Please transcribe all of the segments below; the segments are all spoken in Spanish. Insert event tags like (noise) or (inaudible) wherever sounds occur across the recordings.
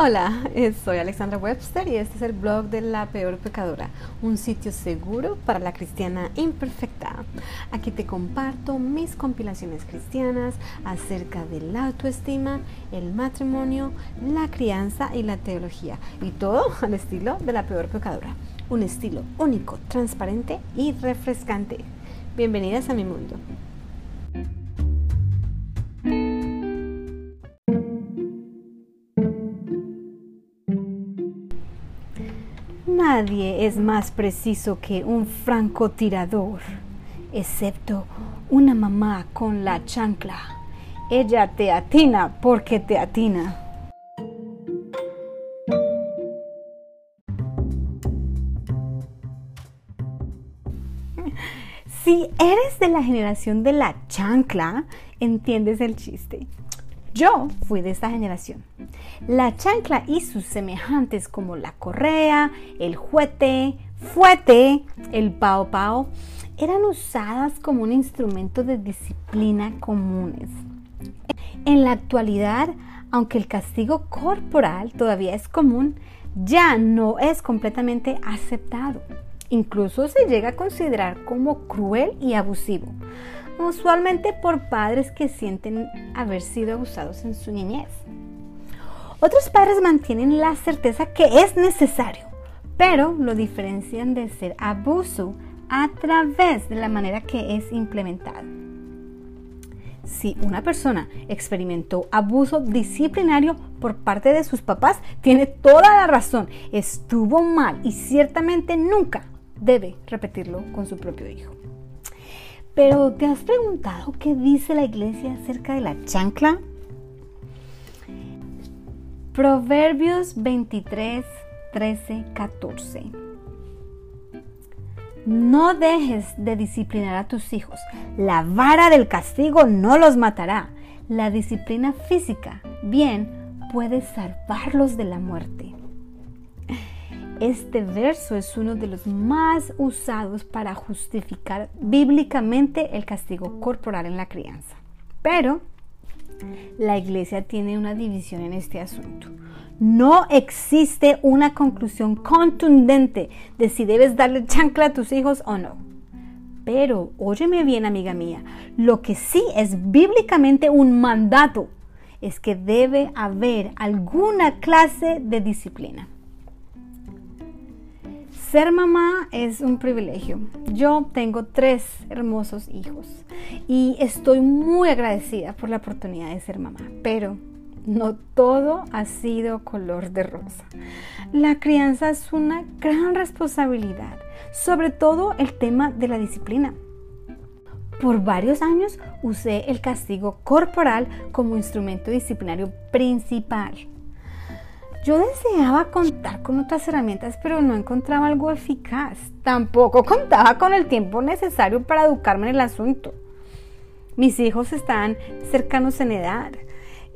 Hola, eh, soy Alexandra Webster y este es el blog de La Peor Pecadora, un sitio seguro para la cristiana imperfecta. Aquí te comparto mis compilaciones cristianas acerca de la autoestima, el matrimonio, la crianza y la teología. Y todo al estilo de La Peor Pecadora. Un estilo único, transparente y refrescante. Bienvenidas a mi mundo. Nadie es más preciso que un francotirador, excepto una mamá con la chancla. Ella te atina porque te atina. (laughs) Si eres de la generación de la chancla, entiendes el chiste. Yo fui de esta generación. La chancla y sus semejantes como la correa, el juete, fuete, el pao pao, eran usadas como un instrumento de disciplina comunes. En la actualidad, aunque el castigo corporal todavía es común, ya no es completamente aceptado. Incluso se llega a considerar como cruel y abusivo usualmente por padres que sienten haber sido abusados en su niñez. Otros padres mantienen la certeza que es necesario, pero lo diferencian de ser abuso a través de la manera que es implementado. Si una persona experimentó abuso disciplinario por parte de sus papás, tiene toda la razón, estuvo mal y ciertamente nunca debe repetirlo con su propio hijo. Pero ¿te has preguntado qué dice la iglesia acerca de la chancla? Proverbios 23, 13, 14. No dejes de disciplinar a tus hijos. La vara del castigo no los matará. La disciplina física, bien, puede salvarlos de la muerte. Este verso es uno de los más usados para justificar bíblicamente el castigo corporal en la crianza. Pero la iglesia tiene una división en este asunto. No existe una conclusión contundente de si debes darle chancla a tus hijos o no. Pero, óyeme bien, amiga mía, lo que sí es bíblicamente un mandato es que debe haber alguna clase de disciplina. Ser mamá es un privilegio. Yo tengo tres hermosos hijos y estoy muy agradecida por la oportunidad de ser mamá, pero no todo ha sido color de rosa. La crianza es una gran responsabilidad, sobre todo el tema de la disciplina. Por varios años usé el castigo corporal como instrumento disciplinario principal. Yo deseaba contar con otras herramientas, pero no encontraba algo eficaz. Tampoco contaba con el tiempo necesario para educarme en el asunto. Mis hijos están cercanos en edad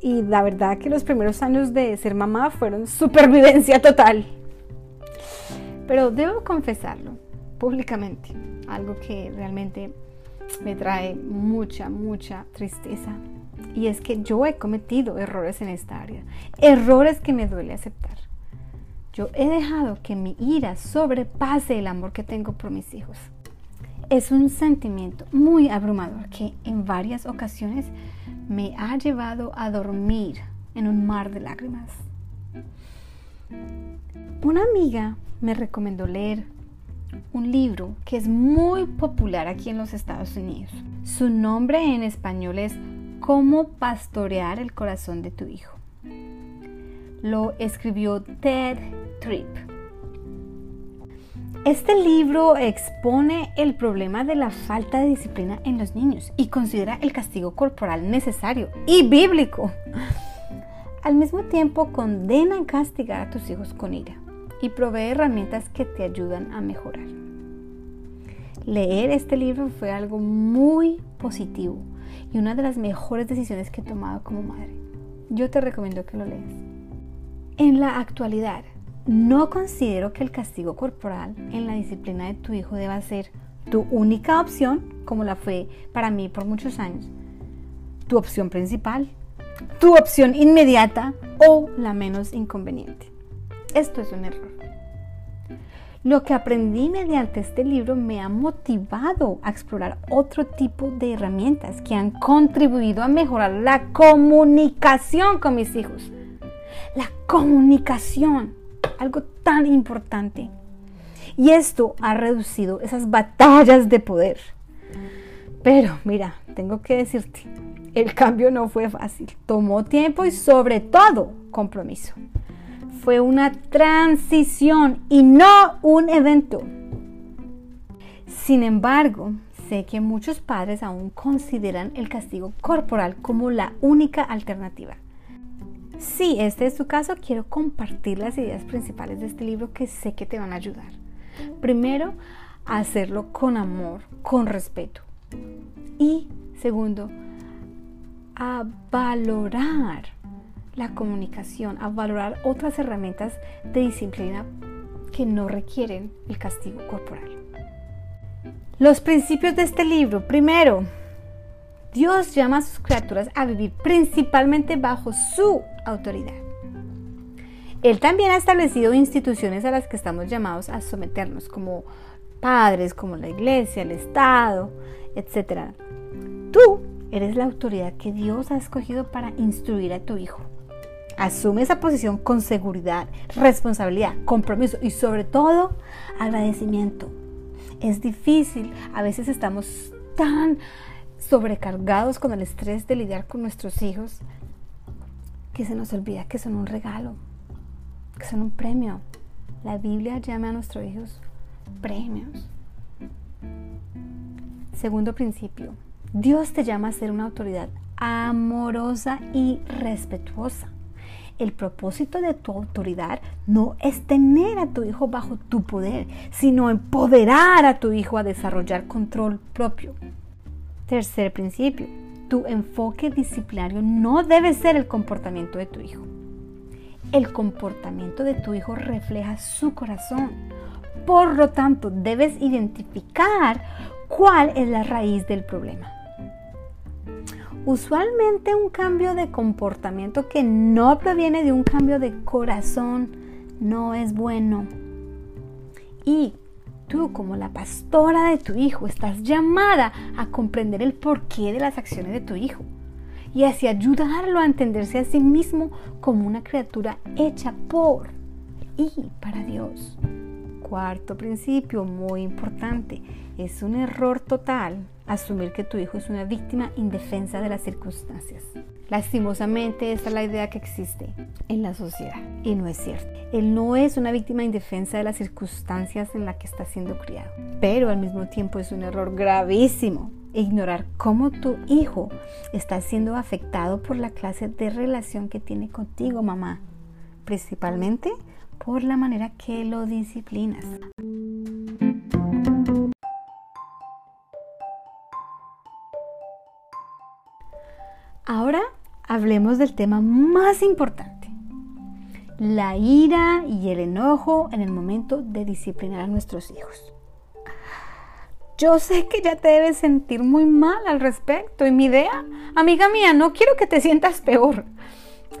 y la verdad que los primeros años de ser mamá fueron supervivencia total. Pero debo confesarlo públicamente, algo que realmente me trae mucha, mucha tristeza y es que yo he cometido errores en esta área, errores que me duele aceptar. Yo he dejado que mi ira sobrepase el amor que tengo por mis hijos. Es un sentimiento muy abrumador que en varias ocasiones me ha llevado a dormir en un mar de lágrimas. Una amiga me recomendó leer un libro que es muy popular aquí en los Estados Unidos. Su nombre en español es Cómo pastorear el corazón de tu hijo. Lo escribió Ted Tripp. Este libro expone el problema de la falta de disciplina en los niños y considera el castigo corporal necesario y bíblico. Al mismo tiempo condena castigar a tus hijos con ira y provee herramientas que te ayudan a mejorar. Leer este libro fue algo muy positivo y una de las mejores decisiones que he tomado como madre. Yo te recomiendo que lo leas. En la actualidad, no considero que el castigo corporal en la disciplina de tu hijo deba ser tu única opción, como la fue para mí por muchos años, tu opción principal, tu opción inmediata o la menos inconveniente. Esto es un error. Lo que aprendí mediante este libro me ha motivado a explorar otro tipo de herramientas que han contribuido a mejorar la comunicación con mis hijos. La comunicación, algo tan importante. Y esto ha reducido esas batallas de poder. Pero mira, tengo que decirte, el cambio no fue fácil. Tomó tiempo y sobre todo compromiso fue una transición y no un evento. Sin embargo, sé que muchos padres aún consideran el castigo corporal como la única alternativa. Si este es tu caso, quiero compartir las ideas principales de este libro que sé que te van a ayudar. Primero, hacerlo con amor, con respeto. Y segundo, a valorar la comunicación, a valorar otras herramientas de disciplina que no requieren el castigo corporal. Los principios de este libro. Primero, Dios llama a sus criaturas a vivir principalmente bajo su autoridad. Él también ha establecido instituciones a las que estamos llamados a someternos, como padres, como la iglesia, el Estado, etc. Tú eres la autoridad que Dios ha escogido para instruir a tu hijo. Asume esa posición con seguridad, responsabilidad, compromiso y sobre todo agradecimiento. Es difícil, a veces estamos tan sobrecargados con el estrés de lidiar con nuestros hijos que se nos olvida que son un regalo, que son un premio. La Biblia llama a nuestros hijos premios. Segundo principio, Dios te llama a ser una autoridad amorosa y respetuosa. El propósito de tu autoridad no es tener a tu hijo bajo tu poder, sino empoderar a tu hijo a desarrollar control propio. Tercer principio, tu enfoque disciplinario no debe ser el comportamiento de tu hijo. El comportamiento de tu hijo refleja su corazón. Por lo tanto, debes identificar cuál es la raíz del problema. Usualmente un cambio de comportamiento que no proviene de un cambio de corazón no es bueno. Y tú como la pastora de tu hijo estás llamada a comprender el porqué de las acciones de tu hijo y así ayudarlo a entenderse a sí mismo como una criatura hecha por y para Dios. Cuarto principio, muy importante, es un error total asumir que tu hijo es una víctima indefensa de las circunstancias. Lastimosamente, esta es la idea que existe en la sociedad y no es cierto. Él no es una víctima indefensa de las circunstancias en las que está siendo criado, pero al mismo tiempo es un error gravísimo ignorar cómo tu hijo está siendo afectado por la clase de relación que tiene contigo, mamá, principalmente por la manera que lo disciplinas. Ahora hablemos del tema más importante, la ira y el enojo en el momento de disciplinar a nuestros hijos. Yo sé que ya te debes sentir muy mal al respecto y mi idea, amiga mía, no quiero que te sientas peor.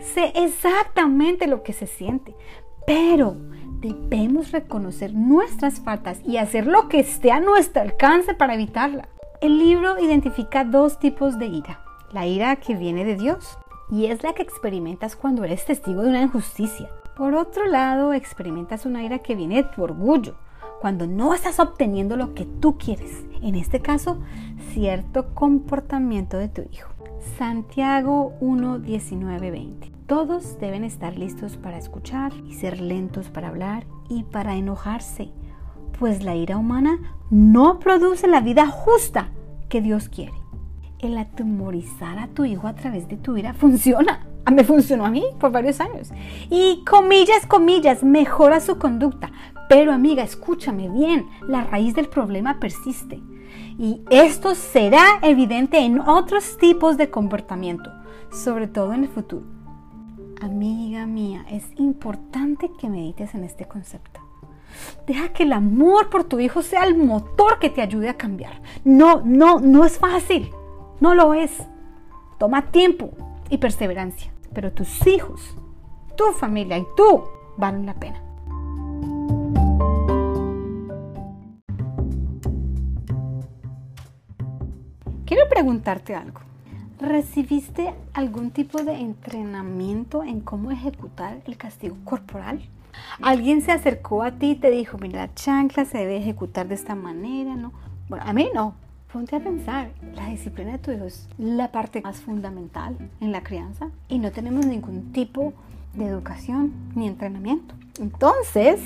Sé exactamente lo que se siente, pero debemos reconocer nuestras faltas y hacer lo que esté a nuestro alcance para evitarla. El libro identifica dos tipos de ira la ira que viene de Dios y es la que experimentas cuando eres testigo de una injusticia. Por otro lado, experimentas una ira que viene de tu orgullo, cuando no estás obteniendo lo que tú quieres, en este caso, cierto comportamiento de tu hijo. Santiago 1, 19, 20. Todos deben estar listos para escuchar y ser lentos para hablar y para enojarse, pues la ira humana no produce la vida justa que Dios quiere el atemorizar a tu hijo a través de tu ira funciona. Me funcionó a mí por varios años. Y comillas, comillas, mejora su conducta. Pero amiga, escúchame bien, la raíz del problema persiste. Y esto será evidente en otros tipos de comportamiento, sobre todo en el futuro. Amiga mía, es importante que medites en este concepto. Deja que el amor por tu hijo sea el motor que te ayude a cambiar. No, no, no es fácil. No lo es. Toma tiempo y perseverancia. Pero tus hijos tu familia y tú valen la pena. Quiero preguntarte algo. ¿Recibiste algún tipo de entrenamiento en cómo ejecutar el castigo corporal? ¿Alguien se acercó a ti y te dijo, mira, la chancla se debe ejecutar de esta manera? ¿no? Bueno, a mí no. Ponte a pensar, la disciplina de tu hijo es la parte más fundamental en la crianza y no tenemos ningún tipo de educación ni entrenamiento. Entonces,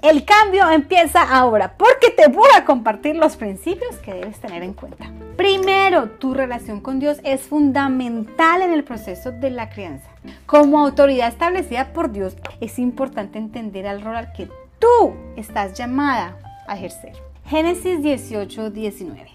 el cambio empieza ahora porque te voy a compartir los principios que debes tener en cuenta. Primero, tu relación con Dios es fundamental en el proceso de la crianza. Como autoridad establecida por Dios, es importante entender el rol que tú estás llamada a ejercer. Génesis 18, 19.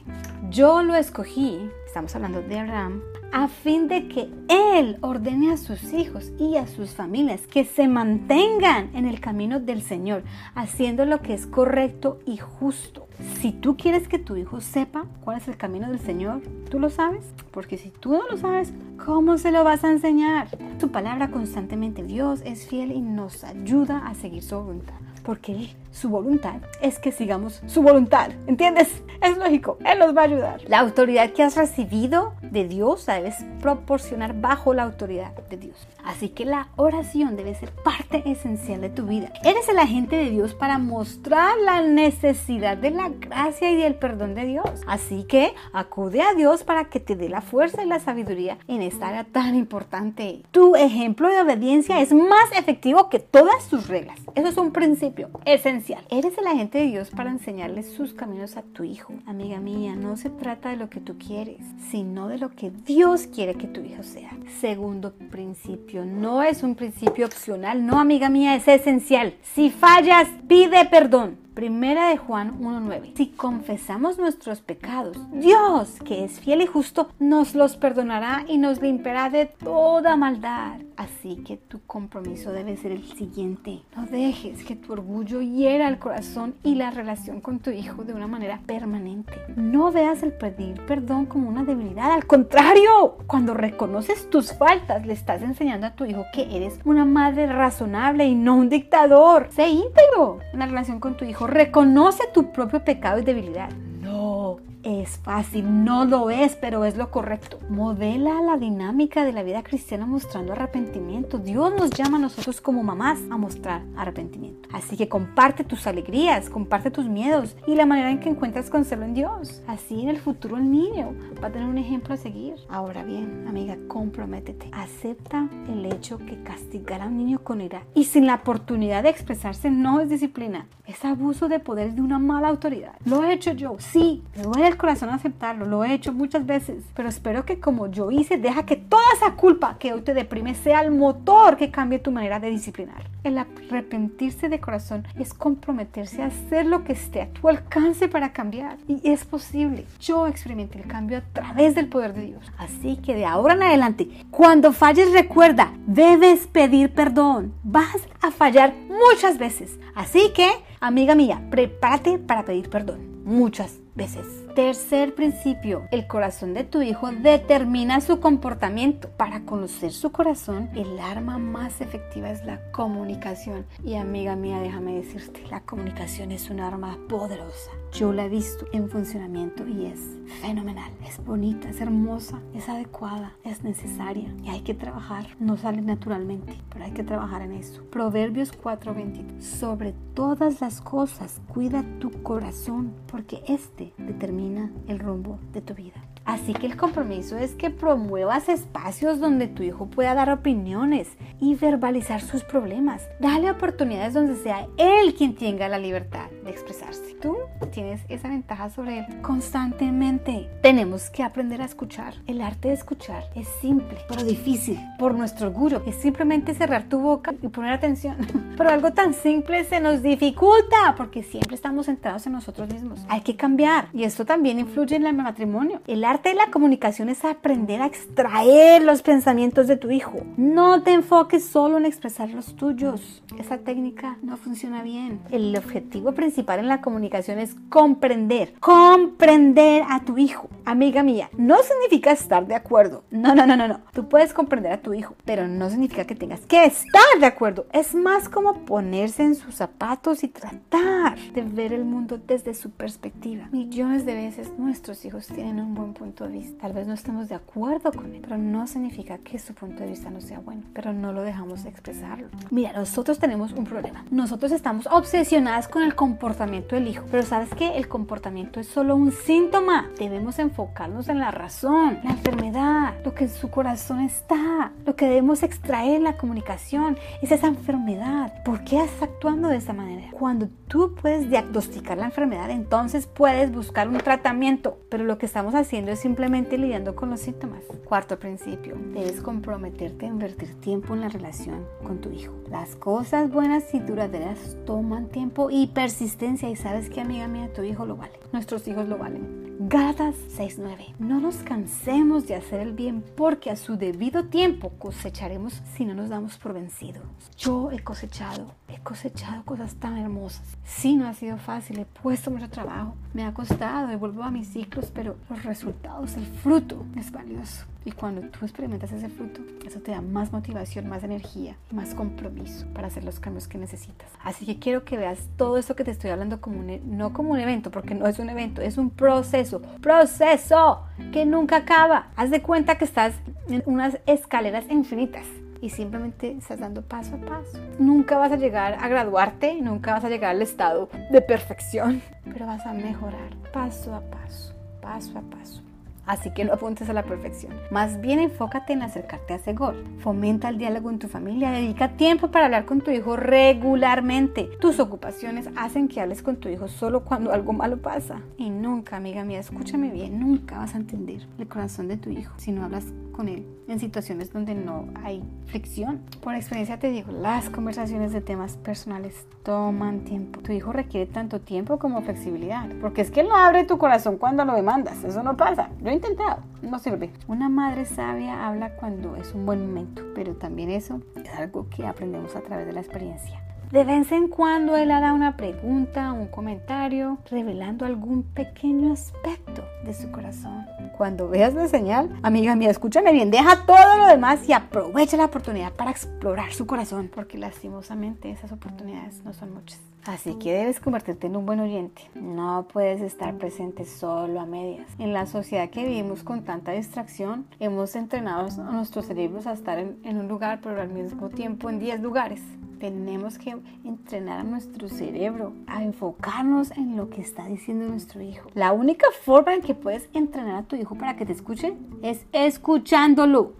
Yo lo escogí, estamos hablando de Abraham, a fin de que Él ordene a sus hijos y a sus familias que se mantengan en el camino del Señor, haciendo lo que es correcto y justo. Si tú quieres que tu hijo sepa cuál es el camino del Señor, tú lo sabes, porque si tú no lo sabes, ¿cómo se lo vas a enseñar? Tu palabra constantemente, Dios es fiel y nos ayuda a seguir su voluntad porque su voluntad es que sigamos su voluntad. ¿Entiendes? Es lógico, Él nos va a ayudar. La autoridad que has recibido de Dios la debes proporcionar bajo la autoridad de Dios. Así que la oración debe ser parte esencial de tu vida. Eres el agente de Dios para mostrar la necesidad de la gracia y del perdón de Dios. Así que acude a Dios para que te dé la fuerza y la sabiduría en esta área tan importante. Tu ejemplo de obediencia es más efectivo que todas tus reglas. Eso es un principio esencial. Eres el agente de Dios para enseñarle sus caminos a tu hijo. Amiga mía, no se trata de lo que tú quieres, sino de lo que Dios quiere que tu hijo sea. Segundo principio, no es un principio opcional, no amiga mía, es esencial. Si fallas, pide perdón. Primera de Juan 1.9. Si confesamos nuestros pecados, Dios, que es fiel y justo, nos los perdonará y nos limpiará de toda maldad. Así que tu compromiso debe ser el siguiente. No dejes que tu orgullo hiera el corazón y la relación con tu hijo de una manera permanente. No veas el pedir perdón como una debilidad. Al contrario, cuando reconoces tus faltas, le estás enseñando a tu hijo que eres una madre razonable y no un dictador. Sé íntegro en la relación con tu hijo reconoce tu propio pecado y debilidad. No, es fácil, no lo es, pero es lo correcto. Modela la dinámica de la vida cristiana mostrando arrepentimiento. Dios nos llama a nosotros como mamás a mostrar arrepentimiento. Así que comparte tus alegrías, comparte tus miedos y la manera en que encuentras consuelo en Dios. Así en el futuro el niño va a tener un ejemplo a seguir. Ahora bien, amiga, comprométete. Acepta el hecho que castigar a un niño con ira y sin la oportunidad de expresarse no es disciplina. Es abuso de poder de una mala autoridad. Lo he hecho yo, sí, me duele el corazón aceptarlo, lo he hecho muchas veces, pero espero que como yo hice, deja que toda esa culpa que hoy te deprime sea el motor que cambie tu manera de disciplinar. El arrepentirse de corazón es comprometerse a hacer lo que esté a tu alcance para cambiar. Y es posible. Yo experimenté el cambio a través del poder de Dios. Así que de ahora en adelante, cuando falles, recuerda, debes pedir perdón. Vas a fallar muchas veces. Así que, amiga mía, prepárate para pedir perdón. Muchas veces. Tercer principio, el corazón de tu hijo determina su comportamiento. Para conocer su corazón, el arma más efectiva es la comunicación. Y amiga mía, déjame decirte, la comunicación es un arma poderosa. Yo la he visto en funcionamiento y es fenomenal. Es bonita, es hermosa, es adecuada, es necesaria y hay que trabajar. No sale naturalmente, pero hay que trabajar en eso. Proverbios 4:22. Sobre todas las cosas, cuida tu corazón, porque este determina el rumbo de tu vida. Así que el compromiso es que promuevas espacios donde tu hijo pueda dar opiniones y verbalizar sus problemas. Dale oportunidades donde sea él quien tenga la libertad de expresarse. Tú tienes esa ventaja sobre él constantemente. Tenemos que aprender a escuchar. El arte de escuchar es simple, pero difícil por nuestro orgullo. Es simplemente cerrar tu boca y poner atención. (laughs) Pero algo tan simple se nos dificulta porque siempre estamos centrados en nosotros mismos. Hay que cambiar y esto también influye en el matrimonio. El arte de la comunicación es aprender a extraer los pensamientos de tu hijo. No te enfoques solo en expresar los tuyos. Esa técnica no funciona bien. El objetivo principal en la comunicación es comprender, comprender a tu hijo. Amiga mía, no significa estar de acuerdo. No, no, no, no, no. Tú puedes comprender a tu hijo, pero no significa que tengas que estar de acuerdo. Es más como ponerse en sus zapatos y tratar de ver el mundo desde su perspectiva. Millones de veces nuestros hijos tienen un buen punto de vista. Tal vez no estemos de acuerdo con él, pero no significa que su punto de vista no sea bueno, pero no lo dejamos expresarlo. Mira, nosotros tenemos un problema. Nosotros estamos obsesionadas con el comportamiento del hijo, pero sabes que el comportamiento es solo un síntoma. Debemos enfocarnos en la razón, la enfermedad, lo que en su corazón está, lo que debemos extraer en la comunicación es esa enfermedad. ¿Por qué estás actuando de esa manera? Cuando tú puedes diagnosticar la enfermedad, entonces puedes buscar un tratamiento, pero lo que estamos haciendo es simplemente lidiando con los síntomas. Cuarto principio, debes comprometerte a invertir tiempo en la relación con tu hijo. Las cosas buenas y duraderas toman tiempo y persistencia y sabes que amiga mía, tu hijo lo vale. Nuestros hijos lo valen. Gálatas 6:9. No nos cansemos de hacer el bien porque a su debido tiempo cosecharemos si no nos damos por vencidos. Yo he cosechado, he cosechado cosas tan hermosas. Sí, no ha sido fácil, he puesto mucho trabajo, me ha costado y vuelvo a mis ciclos, pero los resultados, el fruto es valioso. Y cuando tú experimentas ese fruto, eso te da más motivación, más energía y más compromiso para hacer los cambios que necesitas. Así que quiero que veas todo esto que te estoy hablando como un, e, no como un evento, porque no es un evento, es un proceso. Proceso que nunca acaba. Haz de cuenta que estás en unas escaleras infinitas y simplemente estás dando paso a paso. Nunca vas a llegar a graduarte, nunca vas a llegar al estado de perfección, pero vas a mejorar paso a paso, paso a paso. Así que no apuntes a la perfección. Más bien enfócate en acercarte a ese gol. Fomenta el diálogo en tu familia. Dedica tiempo para hablar con tu hijo regularmente. Tus ocupaciones hacen que hables con tu hijo solo cuando algo malo pasa. Y nunca, amiga mía, escúchame bien, nunca vas a entender el corazón de tu hijo si no hablas con él en situaciones donde no hay fricción. Por experiencia te digo, las conversaciones de temas personales toman tiempo. Tu hijo requiere tanto tiempo como flexibilidad, porque es que él no abre tu corazón cuando lo demandas, eso no pasa. Yo he intentado, no sirve. Una madre sabia habla cuando es un buen momento, pero también eso es algo que aprendemos a través de la experiencia. De vez en cuando él hará una pregunta, un comentario, revelando algún pequeño aspecto de su corazón. Cuando veas la señal, amiga mía, escúchame bien, deja todo lo demás y aprovecha la oportunidad para explorar su corazón, porque lastimosamente esas oportunidades no son muchas. Así que debes convertirte en un buen oyente. No puedes estar presente solo a medias. En la sociedad que vivimos con tanta distracción, hemos entrenado a nuestros cerebros a estar en, en un lugar, pero al mismo tiempo en 10 lugares. Tenemos que entrenar a nuestro cerebro a enfocarnos en lo que está diciendo nuestro hijo. La única forma en que puedes entrenar a tu hijo para que te escuche es escuchándolo.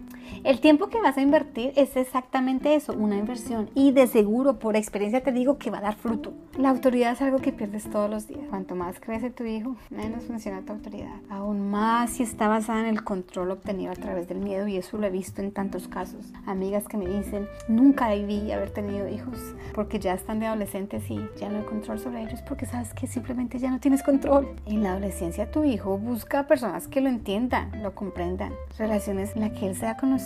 El tiempo que vas a invertir es exactamente eso, una inversión. Y de seguro, por experiencia te digo que va a dar fruto. La autoridad es algo que pierdes todos los días. Cuanto más crece tu hijo, menos funciona tu autoridad. Aún más si está basada en el control obtenido a través del miedo. Y eso lo he visto en tantos casos. Amigas que me dicen, nunca debí haber tenido hijos porque ya están de adolescentes y ya no hay control sobre ellos porque sabes que simplemente ya no tienes control. En la adolescencia tu hijo busca personas que lo entiendan, lo comprendan. Relaciones en las que él sea conocido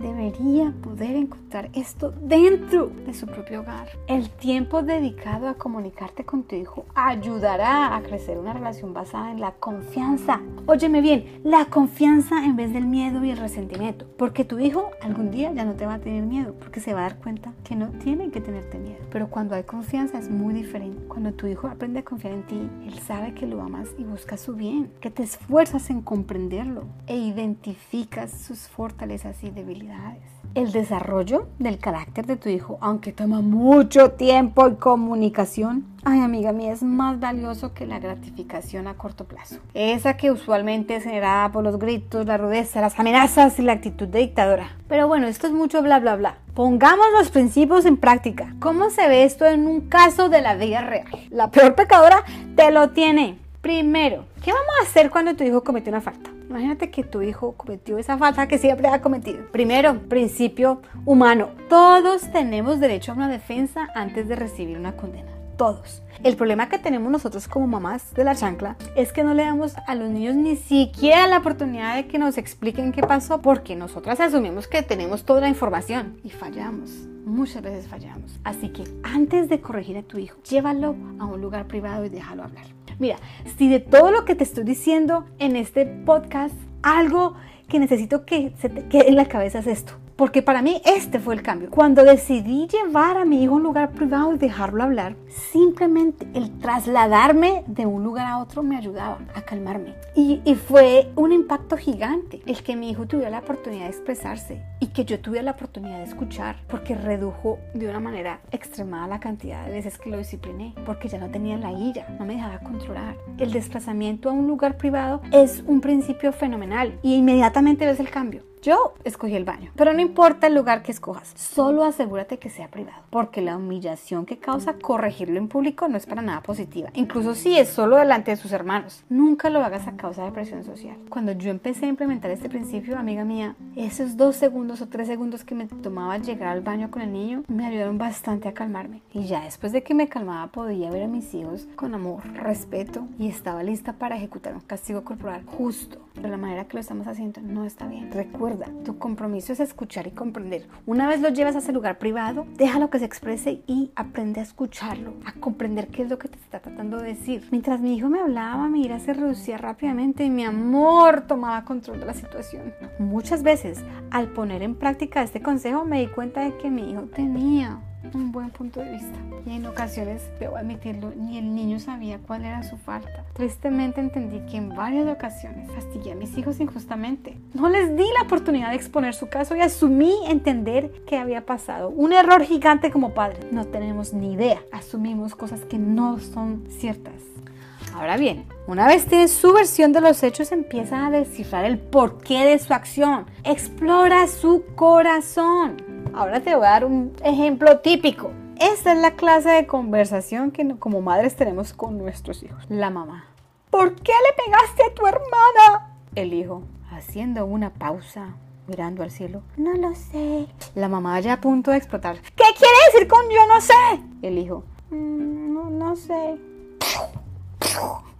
debería poder encontrar esto dentro de su propio hogar. El tiempo dedicado a comunicarte con tu hijo ayudará a crecer una relación basada en la confianza. Óyeme bien, la confianza en vez del miedo y el resentimiento. Porque tu hijo algún día ya no te va a tener miedo, porque se va a dar cuenta que no tiene que tenerte miedo. Pero cuando hay confianza es muy diferente. Cuando tu hijo aprende a confiar en ti, él sabe que lo amas y busca su bien, que te esfuerzas en comprenderlo e identificas sus y debilidades. El desarrollo del carácter de tu hijo, aunque toma mucho tiempo y comunicación, ay amiga mía, es más valioso que la gratificación a corto plazo. Esa que usualmente es generada por los gritos, la rudeza, las amenazas y la actitud de dictadora. Pero bueno, esto es mucho bla bla bla. Pongamos los principios en práctica. ¿Cómo se ve esto en un caso de la vida real? La peor pecadora te lo tiene. Primero, ¿qué vamos a hacer cuando tu hijo comete una falta? Imagínate que tu hijo cometió esa falta que siempre ha cometido. Primero, principio humano. Todos tenemos derecho a una defensa antes de recibir una condena. Todos. El problema que tenemos nosotros como mamás de la chancla es que no le damos a los niños ni siquiera la oportunidad de que nos expliquen qué pasó porque nosotras asumimos que tenemos toda la información y fallamos. Muchas veces fallamos. Así que antes de corregir a tu hijo, llévalo a un lugar privado y déjalo hablar. Mira, si de todo lo que te estoy diciendo en este podcast, algo que necesito que se te quede en la cabeza es esto. Porque para mí este fue el cambio. Cuando decidí llevar a mi hijo a un lugar privado y dejarlo hablar, simplemente el trasladarme de un lugar a otro me ayudaba a calmarme. Y, y, fue un impacto gigante el que mi hijo tuviera la oportunidad de expresarse y que yo tuviera la oportunidad de escuchar, porque redujo de una manera extremada la cantidad de veces que lo discipliné, porque ya no tenía la ira, no me dejaba controlar. El desplazamiento a un lugar privado es un principio fenomenal y inmediatamente ves el cambio. Yo escogí el baño, pero no importa el lugar que escojas, solo asegúrate que sea privado, porque la humillación que causa corregirlo en público no es para nada positiva, incluso si es solo delante de sus hermanos. Nunca lo hagas a causa de presión social. Cuando yo empecé a implementar este principio, amiga mía, esos dos segundos o tres segundos que me tomaba llegar al baño con el niño me ayudaron bastante a calmarme. Y ya después de que me calmaba podía ver a mis hijos con amor, respeto y estaba lista para ejecutar un castigo corporal justo. De la manera que lo estamos haciendo no está bien. Recuerda tu compromiso es escuchar y comprender. Una vez lo llevas a ese lugar privado, déjalo que se exprese y aprende a escucharlo, a comprender qué es lo que te está tratando de decir. Mientras mi hijo me hablaba, mi ira se reducía rápidamente y mi amor tomaba control de la situación. Muchas veces, al poner en práctica este consejo, me di cuenta de que mi hijo tenía un buen punto de vista. Y en ocasiones, debo admitirlo, ni el niño sabía cuál era su falta. Tristemente entendí que en varias ocasiones castigué a mis hijos injustamente. No les di la oportunidad de exponer su caso y asumí entender qué había pasado. Un error gigante como padre. No tenemos ni idea. Asumimos cosas que no son ciertas. Ahora bien, una vez tienes su versión de los hechos, empieza a descifrar el porqué de su acción. Explora su corazón. Ahora te voy a dar un ejemplo típico. Esta es la clase de conversación que como madres tenemos con nuestros hijos. La mamá. ¿Por qué le pegaste a tu hermana? El hijo, haciendo una pausa, mirando al cielo. No lo sé. La mamá ya a punto de explotar. ¿Qué quiere decir con yo no sé? El hijo. "Mm, no, no sé.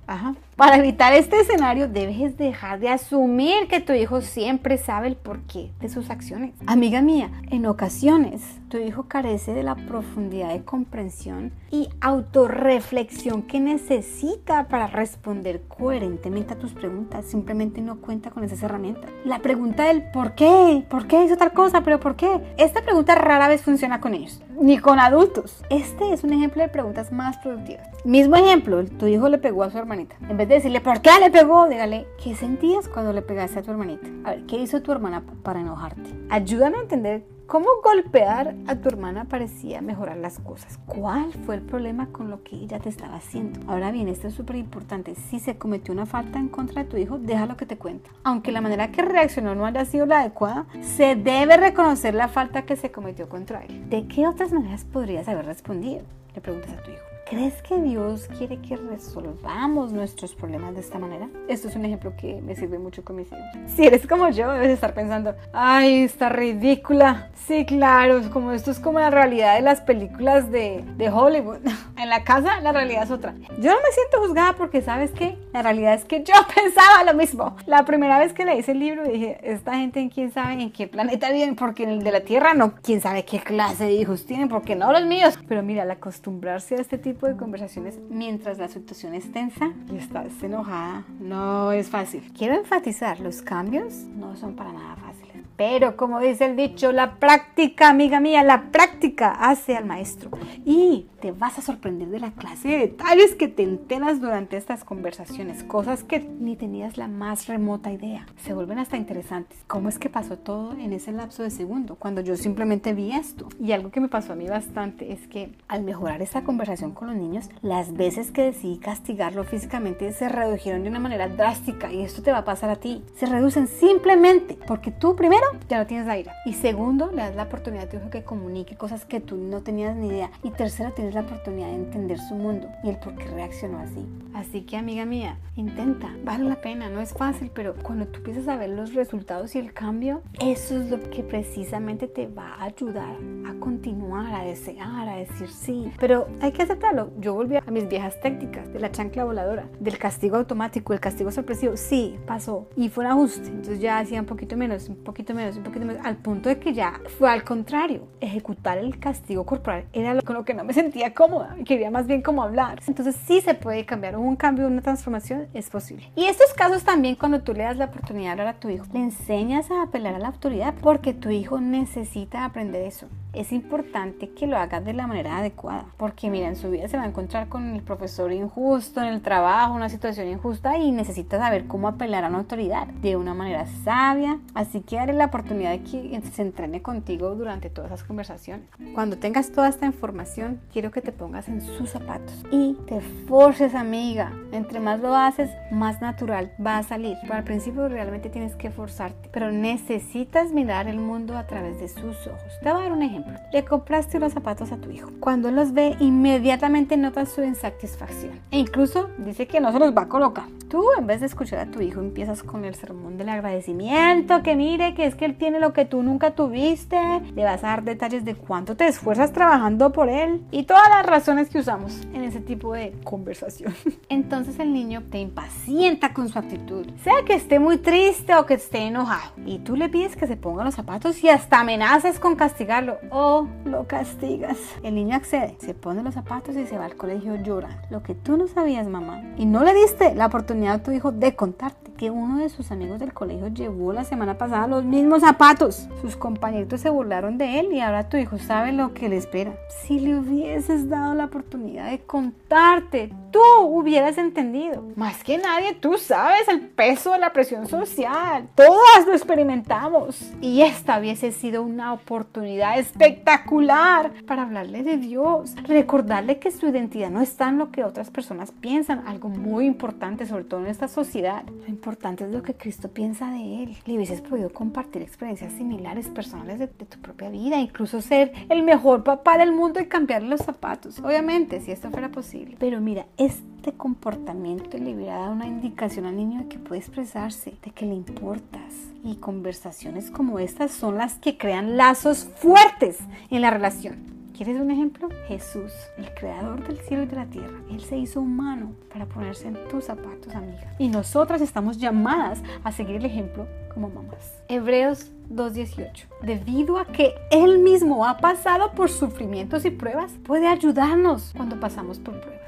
Ajá. Para evitar este escenario, debes dejar de asumir que tu hijo siempre sabe el porqué de sus acciones. Amiga mía, en ocasiones tu hijo carece de la profundidad de comprensión y autorreflexión que necesita para responder coherentemente a tus preguntas. Simplemente no cuenta con esas herramientas. La pregunta del por qué, por qué hizo tal cosa, pero por qué. Esta pregunta rara vez funciona con ellos, ni con adultos. Este es un ejemplo de preguntas más productivas. Mismo ejemplo, tu hijo le pegó a su hermanita. De decirle, ¿por qué le pegó? Dígale, ¿qué sentías cuando le pegaste a tu hermanita? A ver, ¿qué hizo tu hermana para enojarte? Ayúdame a entender cómo golpear a tu hermana parecía mejorar las cosas. ¿Cuál fue el problema con lo que ella te estaba haciendo? Ahora bien, esto es súper importante. Si se cometió una falta en contra de tu hijo, déjalo que te cuente. Aunque la manera que reaccionó no haya sido la adecuada, se debe reconocer la falta que se cometió contra él. ¿De qué otras maneras podrías haber respondido? Le preguntas a tu hijo. ¿Crees que Dios quiere que resolvamos nuestros problemas de esta manera? Esto es un ejemplo que me sirve mucho con mis hijos. Si eres como yo, debes estar pensando, ay, está ridícula. Sí, claro, como esto es como la realidad de las películas de, de Hollywood. (laughs) En la casa la realidad es otra. Yo no me siento juzgada porque, ¿sabes qué? La realidad es que yo (laughs) pensaba lo mismo. La primera vez que leí ese libro dije, esta gente en quién sabe en qué planeta viven, porque en el de la Tierra no, quién sabe qué clase de hijos tienen, porque no los míos. Pero mira, al acostumbrarse a este tipo de conversaciones mientras la situación es tensa y estás enojada, no es fácil. Quiero enfatizar, los cambios no son para nada fáciles. Pero como dice el dicho, la práctica, amiga mía, la práctica hace al maestro. Y te vas a sorprender de la clase de detalles que te enteras durante estas conversaciones, cosas que ni tenías la más remota idea. Se vuelven hasta interesantes. ¿Cómo es que pasó todo en ese lapso de segundo? Cuando yo simplemente vi esto. Y algo que me pasó a mí bastante es que al mejorar esta conversación con los niños, las veces que decidí castigarlo físicamente se redujeron de una manera drástica y esto te va a pasar a ti. Se reducen simplemente porque tú primero ya no tienes la ira y segundo le das la oportunidad a tu hijo que comunique cosas que tú no tenías ni idea y tercero tienes la oportunidad de entender su mundo y el por qué reaccionó así. Así que amiga mía, intenta, vale la pena, no es fácil, pero cuando tú empiezas a ver los resultados y el cambio, eso es lo que precisamente te va a ayudar a continuar, a desear, a decir sí. Pero hay que aceptarlo. Yo volví a mis viejas técnicas de la chancla voladora, del castigo automático, el castigo sorpresivo. Sí, pasó y fue un ajuste. Entonces ya hacía un poquito menos, un poquito menos menos, un poquito al punto de que ya fue al contrario. Ejecutar el castigo corporal era lo con lo que no me sentía cómoda. Quería más bien como hablar. Entonces sí se puede cambiar. Un cambio, una transformación es posible. Y estos casos también cuando tú le das la oportunidad de hablar a tu hijo, le enseñas a apelar a la autoridad porque tu hijo necesita aprender eso es importante que lo hagas de la manera adecuada, porque mira, en su vida se va a encontrar con el profesor injusto, en el trabajo, una situación injusta y necesita saber cómo apelar a una autoridad de una manera sabia, así que dale la oportunidad de que se entrene contigo durante todas esas conversaciones. Cuando tengas toda esta información, quiero que te pongas en sus zapatos y te forces, amiga. Entre más lo haces, más natural va a salir. Pero al principio realmente tienes que forzarte, pero necesitas mirar el mundo a través de sus ojos. Te voy a dar un ejemplo le compraste unos zapatos a tu hijo. Cuando los ve, inmediatamente notas su insatisfacción. E incluso dice que no se los va a colocar. Tú, en vez de escuchar a tu hijo, empiezas con el sermón del agradecimiento, que mire que es que él tiene lo que tú nunca tuviste. Le vas a dar detalles de cuánto te esfuerzas trabajando por él y todas las razones que usamos en ese tipo de conversación. (laughs) Entonces el niño te impacienta con su actitud, sea que esté muy triste o que esté enojado. Y tú le pides que se ponga los zapatos y hasta amenazas con castigarlo o lo castigas. El niño accede, se pone los zapatos y se va al colegio llorando. Lo que tú no sabías, mamá, y no le diste la oportunidad a tu hijo de contarte que uno de sus amigos del colegio llevó la semana pasada los mismos zapatos. Sus compañeritos se burlaron de él y ahora tu hijo sabe lo que le espera. Si le hubieses dado la oportunidad de contarte, tú hubieras entendido. Más que nadie, tú sabes el peso de la presión social. Todas lo experimentamos. Y esta hubiese sido una oportunidad espectacular para hablarle de Dios. Recordarle que su identidad no está en lo que otras personas piensan. Algo muy importante, sobre todo en esta sociedad. Lo importante es lo que Cristo piensa de él. Le hubieses podido compartir experiencias similares, personales de, de tu propia vida. Incluso ser el mejor papá del mundo y cambiarle los zapatos. Obviamente, si esto fuera posible. Pero mira, este comportamiento le hubiera dado una indicación al niño de que puede expresarse, de que le importas. Y conversaciones como estas son las que crean lazos fuertes en la relación. ¿Quieres un ejemplo? Jesús, el creador del cielo y de la tierra. Él se hizo humano para ponerse en tus zapatos, amiga. Y nosotras estamos llamadas a seguir el ejemplo como mamás. Hebreos 2.18. Debido a que Él mismo ha pasado por sufrimientos y pruebas, puede ayudarnos cuando pasamos por pruebas.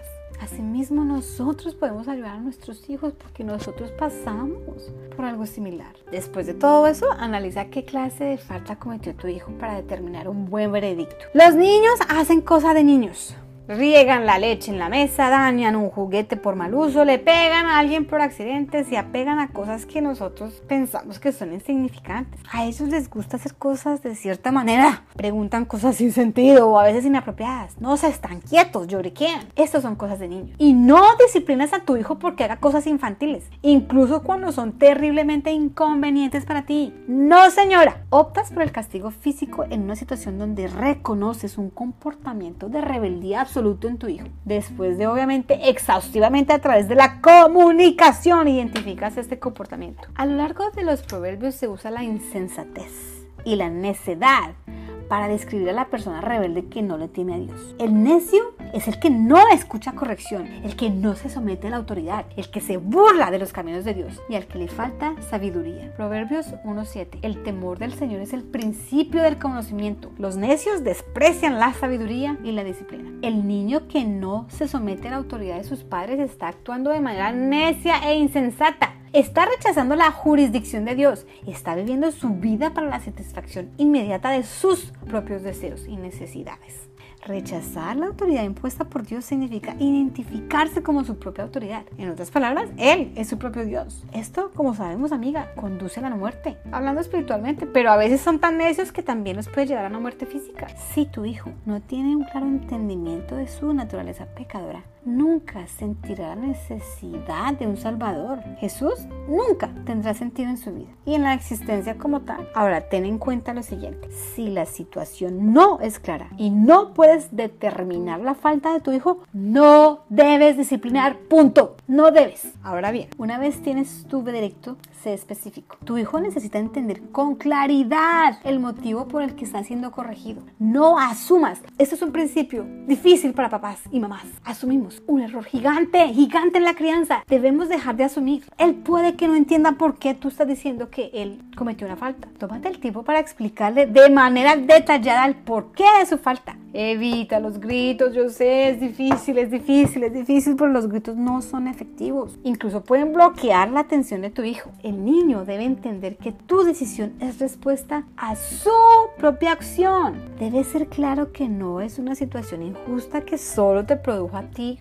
Asimismo, nosotros podemos ayudar a nuestros hijos porque nosotros pasamos por algo similar. Después de todo eso, analiza qué clase de falta cometió tu hijo para determinar un buen veredicto. Los niños hacen cosas de niños riegan la leche en la mesa, dañan un juguete por mal uso, le pegan a alguien por accidente, se apegan a cosas que nosotros pensamos que son insignificantes. A ellos les gusta hacer cosas de cierta manera, preguntan cosas sin sentido o a veces inapropiadas, no se están quietos, lloriquean. Estas son cosas de niños. Y no disciplinas a tu hijo porque haga cosas infantiles, incluso cuando son terriblemente inconvenientes para ti. No, señora. Optas por el castigo físico en una situación donde reconoces un comportamiento de rebeldía absoluta en tu hijo. Después de obviamente exhaustivamente a través de la comunicación identificas este comportamiento. A lo largo de los proverbios se usa la insensatez y la necedad para describir a la persona rebelde que no le teme a Dios. El necio es el que no escucha corrección, el que no se somete a la autoridad, el que se burla de los caminos de Dios y al que le falta sabiduría. Proverbios 1.7. El temor del Señor es el principio del conocimiento. Los necios desprecian la sabiduría y la disciplina. El niño que no se somete a la autoridad de sus padres está actuando de manera necia e insensata está rechazando la jurisdicción de Dios, está viviendo su vida para la satisfacción inmediata de sus propios deseos y necesidades. Rechazar la autoridad impuesta por Dios significa identificarse como su propia autoridad. En otras palabras, Él es su propio Dios. Esto, como sabemos, amiga, conduce a la muerte. Hablando espiritualmente, pero a veces son tan necios que también los puede llevar a una muerte física. Si tu hijo no tiene un claro entendimiento de su naturaleza pecadora, nunca sentirá necesidad de un Salvador. Jesús nunca tendrá sentido en su vida y en la existencia como tal. Ahora, ten en cuenta lo siguiente. Si la situación no es clara y no puedes determinar la falta de tu hijo, no debes disciplinar. Punto. No debes. Ahora bien, una vez tienes tu veredicto, sé específico. Tu hijo necesita entender con claridad el motivo por el que está siendo corregido. No asumas. Esto es un principio difícil para papás y mamás. Asumimos un error gigante, gigante en la crianza. Debemos dejar de asumir. Él puede que no entienda por qué tú estás diciendo que él cometió una falta. Tómate el tiempo para explicarle de manera detallada el porqué de su falta. Evita los gritos, yo sé, es difícil, es difícil, es difícil, pero los gritos no son efectivos. Incluso pueden bloquear la atención de tu hijo. El niño debe entender que tu decisión es respuesta a su propia acción. Debe ser claro que no es una situación injusta que solo te produjo a ti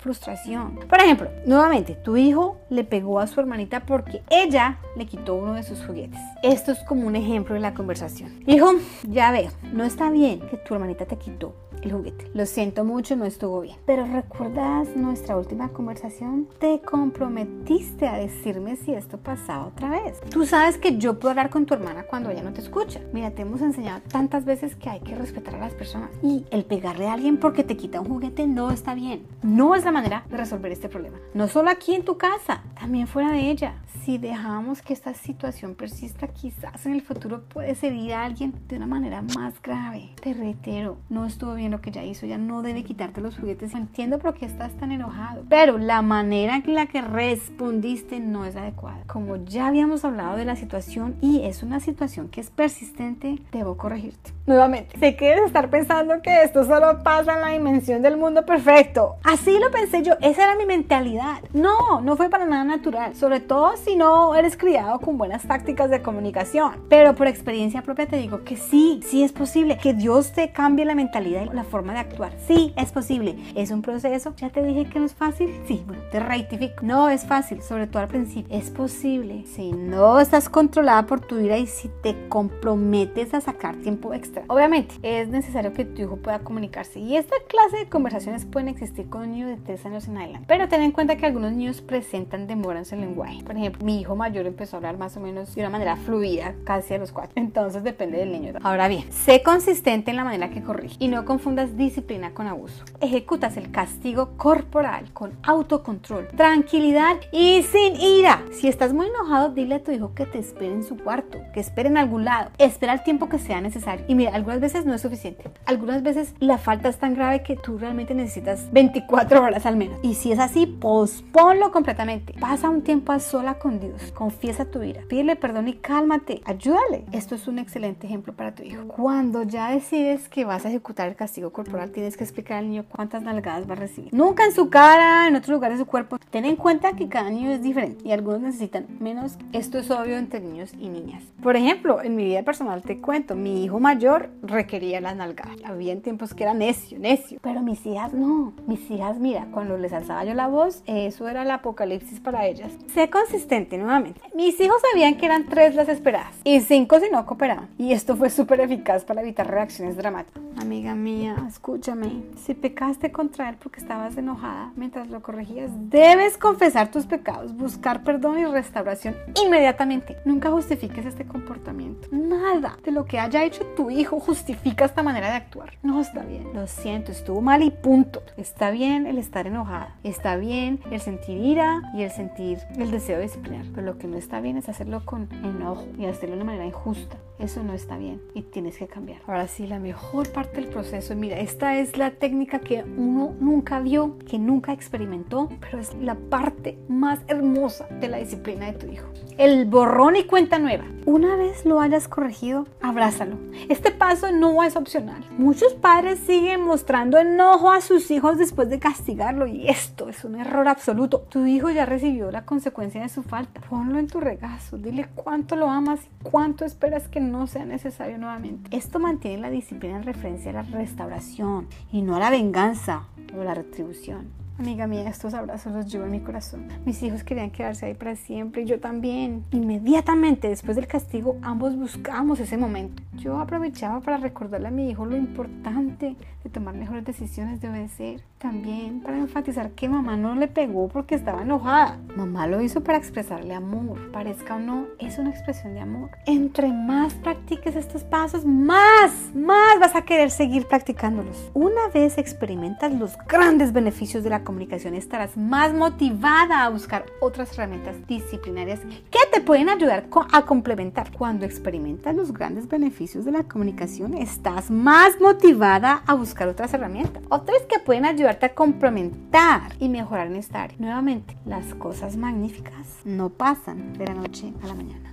frustración. Por ejemplo, nuevamente, tu hijo le pegó a su hermanita porque ella le quitó uno de sus juguetes. Esto es como un ejemplo de la conversación. Hijo, ya veo, no está bien que tu hermanita te quitó el juguete. Lo siento mucho, no estuvo bien. Pero ¿recuerdas nuestra última conversación? Te comprometiste a decirme si esto pasaba otra vez. Tú sabes que yo puedo hablar con tu hermana cuando ella no te escucha. Mira, te hemos enseñado tantas veces que hay que respetar a las personas. Y el pegarle a alguien porque te quita un juguete no está bien. No es la manera de resolver este problema. No solo aquí en tu casa, también fuera de ella. Si dejamos que esta situación persista, quizás en el futuro puede herir a alguien de una manera más grave. Te reitero, no estuvo bien lo que ya hizo, ya no debe quitarte los juguetes. Entiendo por qué estás tan enojado, pero la manera en la que respondiste no es adecuada. Como ya habíamos hablado de la situación y es una situación que es persistente, debo corregirte. Nuevamente, sé que debes estar pensando que esto solo pasa en la dimensión del mundo perfecto. Así lo pensé yo, esa era mi mentalidad. No, no fue para nada natural, sobre todo si no eres criado con buenas tácticas de comunicación. Pero por experiencia propia te digo que sí, sí es posible que Dios te cambie la mentalidad y la forma de actuar. Sí, es posible. Es un proceso. Ya te dije que no es fácil. Sí, bueno, te rectifico. No es fácil, sobre todo al principio. Es posible. Si no estás controlada por tu ira y si te comprometes a sacar tiempo extra. Obviamente, es necesario que tu hijo pueda comunicarse. Y esta clase de conversaciones pueden existir con un niño de 3 años en adelante. Pero ten en cuenta que algunos niños presentan demoras en el lenguaje. Por ejemplo, mi hijo mayor empezó a hablar más o menos de una manera fluida casi a los 4. Entonces depende del niño. Ahora bien, sé consistente en la manera que corrige y no confundas disciplina con abuso. Ejecutas el castigo corporal con autocontrol, tranquilidad y sin ira. Si estás muy enojado, dile a tu hijo que te espere en su cuarto, que espere en algún lado. Espera el tiempo que sea necesario. Y mira, algunas veces no es suficiente. Algunas veces la falta es tan grave que tú realmente necesitas 24 horas al menos. Y si es así, posponlo completamente. Pasa un tiempo a sola con Dios. Confiesa tu ira. Pídele perdón y cálmate. Ayúdale. Esto es un excelente ejemplo para tu hijo. Cuando ya decides que vas a ejecutar el castigo corporal, tienes que explicar al niño cuántas nalgadas va a recibir. Nunca en su cara, en otro lugar de su cuerpo. Ten en cuenta que cada niño es diferente y algunos necesitan menos. Esto es obvio entre niños y niñas. Por ejemplo, en mi vida personal te cuento, mi hijo mayor requería las nalgadas. Había tiempos que era necio, necio. Pero mis hijas no. Mis hijas, mira, cuando les alzaba yo la voz, eso era el apocalipsis para ellas. Sé consistente nuevamente. Mis hijos sabían que eran tres las esperadas y cinco si no cooperaban. Y esto fue súper eficaz para evitar reacciones dramáticas. Amiga mía, escúchame. Si pecaste contra él porque estabas enojada mientras lo corregías, debes confesar tus pecados, buscar perdón y restauración inmediatamente. Nunca justifiques este comportamiento. Nada de lo que haya hecho tu hijo justifica esta manera de actuar. No está bien. Lo siento, estuvo mal y punto. Está bien el estar enojada. Está bien el sentir ira y el sentir el deseo de disciplinar. Pero lo que no está bien es hacerlo con enojo y hacerlo de una manera injusta. Eso no está bien y tienes que cambiar. Ahora sí, la mejor parte del proceso, mira, esta es la técnica que uno nunca vio, que nunca experimentó, pero es la parte más hermosa de la disciplina de tu hijo. El borrón y cuenta nueva. Una vez lo hayas corregido, abrázalo. Este paso no es opcional. Muchos padres siguen mostrando enojo a sus hijos después de castigarlo y esto es un error absoluto. Tu hijo ya recibió la consecuencia de su falta. Ponlo en tu regazo, dile cuánto lo amas y cuánto esperas que no sea necesario nuevamente. Esto mantiene la disciplina en referencia a la restauración y no a la venganza o la retribución. Amiga mía, estos abrazos los llevo en mi corazón. Mis hijos querían quedarse ahí para siempre y yo también. Inmediatamente después del castigo, ambos buscamos ese momento. Yo aprovechaba para recordarle a mi hijo lo importante de tomar mejores decisiones, de obedecer. También para enfatizar que mamá no le pegó porque estaba enojada. Mamá lo hizo para expresarle amor. Parezca o no, es una expresión de amor. Entre más practiques estos pasos, más, más vas a querer seguir practicándolos. Una vez experimentas los grandes beneficios de la comunicación estarás más motivada a buscar otras herramientas disciplinarias que te pueden ayudar a complementar. Cuando experimentas los grandes beneficios de la comunicación, estás más motivada a buscar otras herramientas. Otras que pueden ayudarte a complementar y mejorar en esta área. Nuevamente, las cosas magníficas no pasan de la noche a la mañana.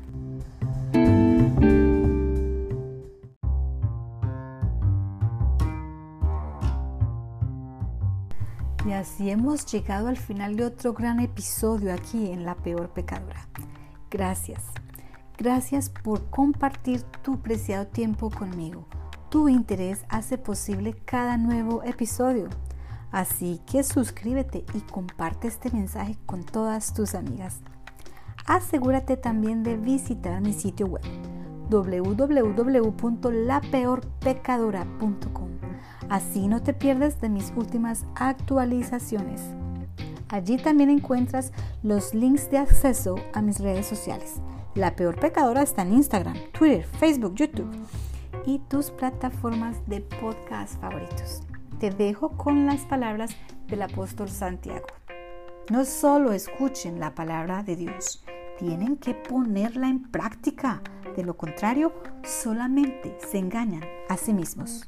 Y así hemos llegado al final de otro gran episodio aquí en La Peor Pecadora. Gracias. Gracias por compartir tu preciado tiempo conmigo. Tu interés hace posible cada nuevo episodio. Así que suscríbete y comparte este mensaje con todas tus amigas. Asegúrate también de visitar mi sitio web www.lapeorpecadora.com Así no te pierdes de mis últimas actualizaciones. Allí también encuentras los links de acceso a mis redes sociales. La peor pecadora está en Instagram, Twitter, Facebook, YouTube y tus plataformas de podcast favoritos. Te dejo con las palabras del apóstol Santiago. No solo escuchen la palabra de Dios, tienen que ponerla en práctica. De lo contrario, solamente se engañan a sí mismos.